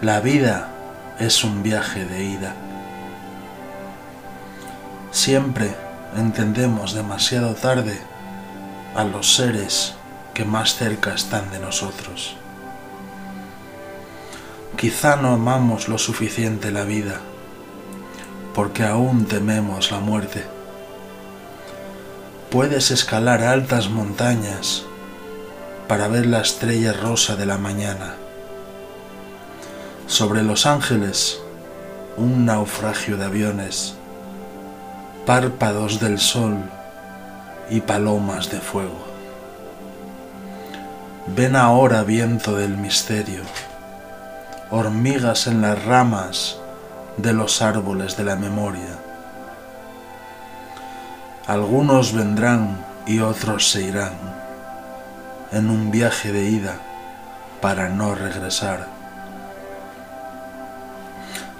La vida es un viaje de ida. Siempre entendemos demasiado tarde a los seres que más cerca están de nosotros. Quizá no amamos lo suficiente la vida, porque aún tememos la muerte. Puedes escalar altas montañas para ver la estrella rosa de la mañana. Sobre Los Ángeles, un naufragio de aviones, párpados del sol y palomas de fuego. Ven ahora viento del misterio hormigas en las ramas de los árboles de la memoria. Algunos vendrán y otros se irán en un viaje de ida para no regresar.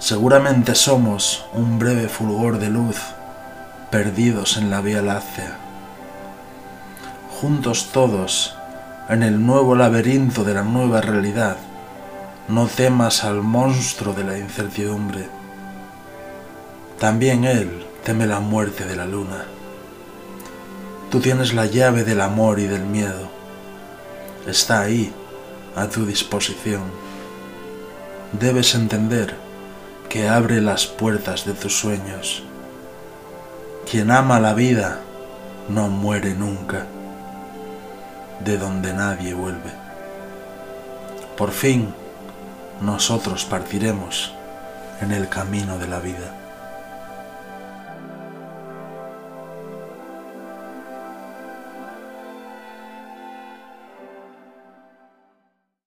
Seguramente somos un breve fulgor de luz perdidos en la Vía Láctea. Juntos todos en el nuevo laberinto de la nueva realidad no temas al monstruo de la incertidumbre. También él teme la muerte de la luna. Tú tienes la llave del amor y del miedo. Está ahí, a tu disposición. Debes entender que abre las puertas de tus sueños. Quien ama la vida no muere nunca, de donde nadie vuelve. Por fin, nosotros partiremos en el camino de la vida.